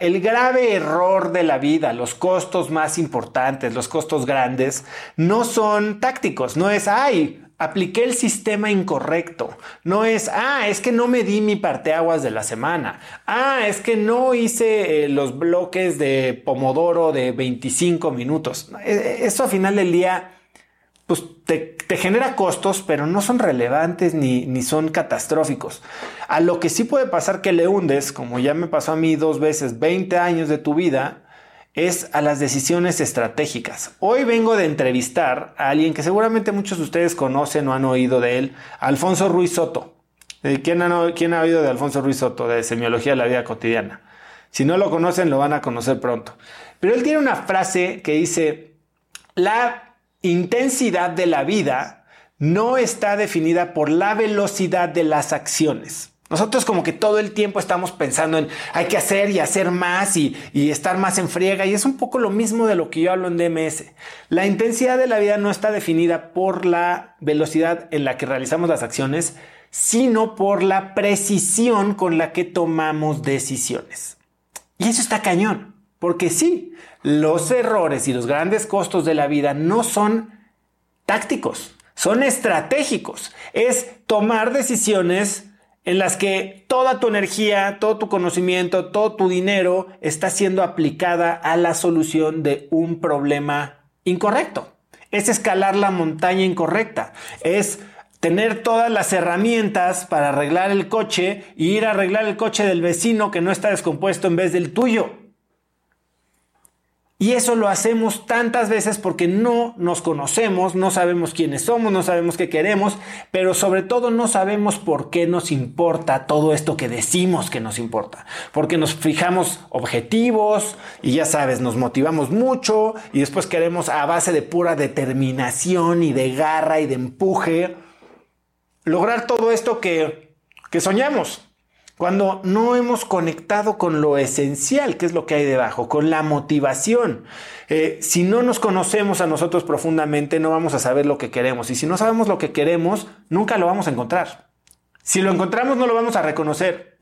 el grave error de la vida, los costos más importantes, los costos grandes, no son tácticos, no es, ay, apliqué el sistema incorrecto. No es, ah, es que no me di mi parteaguas de la semana. Ah, es que no hice eh, los bloques de Pomodoro de 25 minutos. E, e, eso a final del día, pues te, genera costos, pero no son relevantes ni, ni son catastróficos. A lo que sí puede pasar que le hundes, como ya me pasó a mí dos veces, 20 años de tu vida, es a las decisiones estratégicas. Hoy vengo de entrevistar a alguien que seguramente muchos de ustedes conocen o han oído de él, Alfonso Ruiz Soto. Eh, ¿Quién ha, ¿Quién ha oído de Alfonso Ruiz Soto, de Semiología de la Vida Cotidiana? Si no lo conocen, lo van a conocer pronto. Pero él tiene una frase que dice, la intensidad de la vida no está definida por la velocidad de las acciones. Nosotros como que todo el tiempo estamos pensando en hay que hacer y hacer más y, estar más en friega y es un poco lo mismo de lo que yo hablo en DMS. La intensidad de la vida no está definida por la velocidad en la que realizamos las acciones, sino por la precisión con la que tomamos decisiones. Y eso está cañón, porque sí, los errores y los grandes costos de la vida no son tácticos, son estratégicos. Es tomar decisiones en las que toda tu energía, todo tu conocimiento, todo tu dinero está siendo aplicada a la solución de un problema incorrecto. Es escalar la montaña incorrecta. Es tener todas las herramientas para arreglar el coche y ir a arreglar el coche del vecino que no está descompuesto en vez del tuyo. Y eso lo hacemos tantas veces porque no nos conocemos, no sabemos quiénes somos, no sabemos qué queremos, pero sobre todo no sabemos por qué nos importa todo esto que decimos que nos importa. Porque nos fijamos objetivos y ya sabes, nos motivamos mucho y después queremos a base de pura determinación y de garra y de empuje lograr todo esto que, que soñamos cuando no hemos conectado con lo esencial, que es lo que hay debajo, con la motivación. Eh, si no nos conocemos a nosotros profundamente, no vamos a saber lo que queremos. Y si no sabemos lo que queremos, nunca lo vamos a encontrar. Si lo encontramos, no lo vamos a reconocer.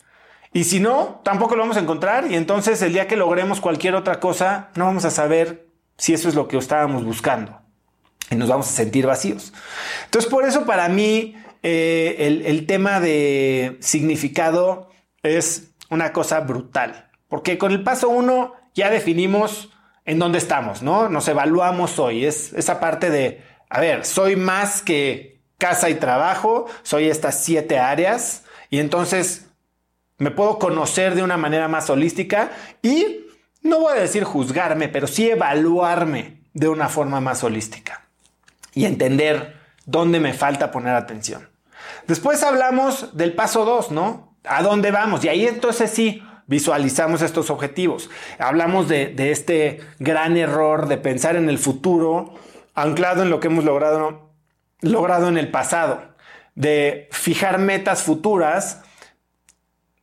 Y si no, tampoco lo vamos a encontrar. Y entonces el día que logremos cualquier otra cosa, no vamos a saber si eso es lo que estábamos buscando. Y nos vamos a sentir vacíos. Entonces, por eso para mí eh, el, el tema de significado es una cosa brutal, porque con el paso uno ya definimos en dónde estamos, ¿no? Nos evaluamos hoy, es esa parte de, a ver, soy más que casa y trabajo, soy estas siete áreas y entonces me puedo conocer de una manera más holística y no voy a decir juzgarme, pero sí evaluarme de una forma más holística y entender dónde me falta poner atención. Después hablamos del paso dos, ¿no? ¿A dónde vamos? Y ahí entonces sí, visualizamos estos objetivos. Hablamos de, este gran error de pensar en el futuro anclado en lo que hemos logrado, logrado en el pasado, de fijar metas futuras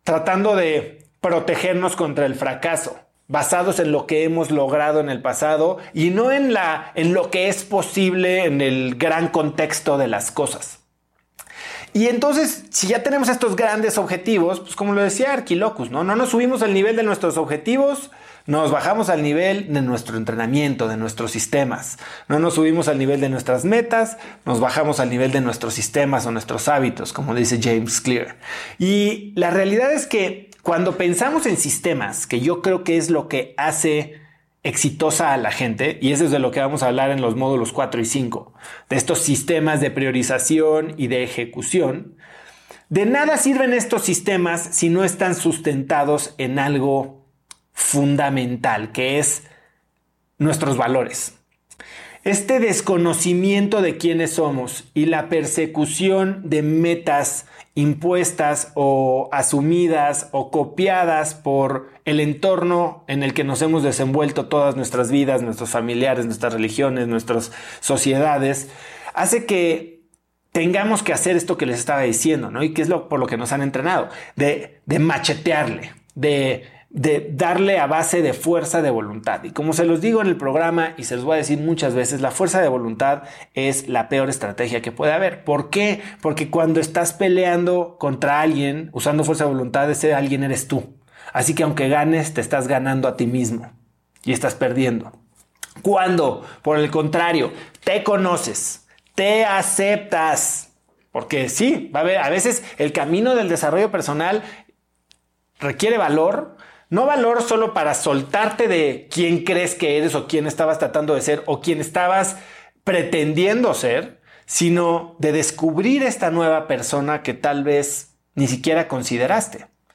tratando de protegernos contra el fracaso, basados en lo que hemos logrado en el pasado y no en, la, en lo que es posible en el gran contexto de las cosas. Y entonces, si ya tenemos estos grandes objetivos, pues como lo decía Arquilocus, ¿no? No nos subimos al nivel de nuestros objetivos, nos bajamos al nivel de nuestro entrenamiento, de nuestros sistemas. No nos subimos al nivel de nuestras metas, nos bajamos al nivel de nuestros sistemas o nuestros hábitos, como dice James Clear. Y la realidad es que cuando pensamos en sistemas, que yo creo que es lo que hace exitosa a la gente, y eso es de lo que vamos a hablar en los módulos 4 y 5, de estos sistemas de priorización y de ejecución, de nada sirven estos sistemas si no están sustentados en algo fundamental, que es nuestros valores. Este desconocimiento de quiénes somos y la persecución de metas impuestas o asumidas o copiadas por el entorno en el que nos hemos desenvuelto todas nuestras vidas, nuestros familiares, nuestras religiones, nuestras sociedades, hace que tengamos que hacer esto que les estaba diciendo, ¿no? Y que es lo, por lo que nos han entrenado, de, de machetearle, de de darle a base de fuerza de voluntad. Y como se los digo en el programa y se los voy a decir muchas veces, la fuerza de voluntad es la peor estrategia que puede haber. ¿Por qué? Porque cuando estás peleando contra alguien usando fuerza de voluntad, ese alguien eres tú. Así que aunque ganes, te estás ganando a ti mismo y estás perdiendo. Cuando, por el contrario, te conoces, te aceptas, porque sí, va a, a veces el camino del desarrollo personal requiere valor, no valor solo para soltarte de quién crees que eres o quién estabas tratando de ser o quién estabas pretendiendo ser, sino de descubrir esta nueva persona que tal vez ni siquiera consideraste.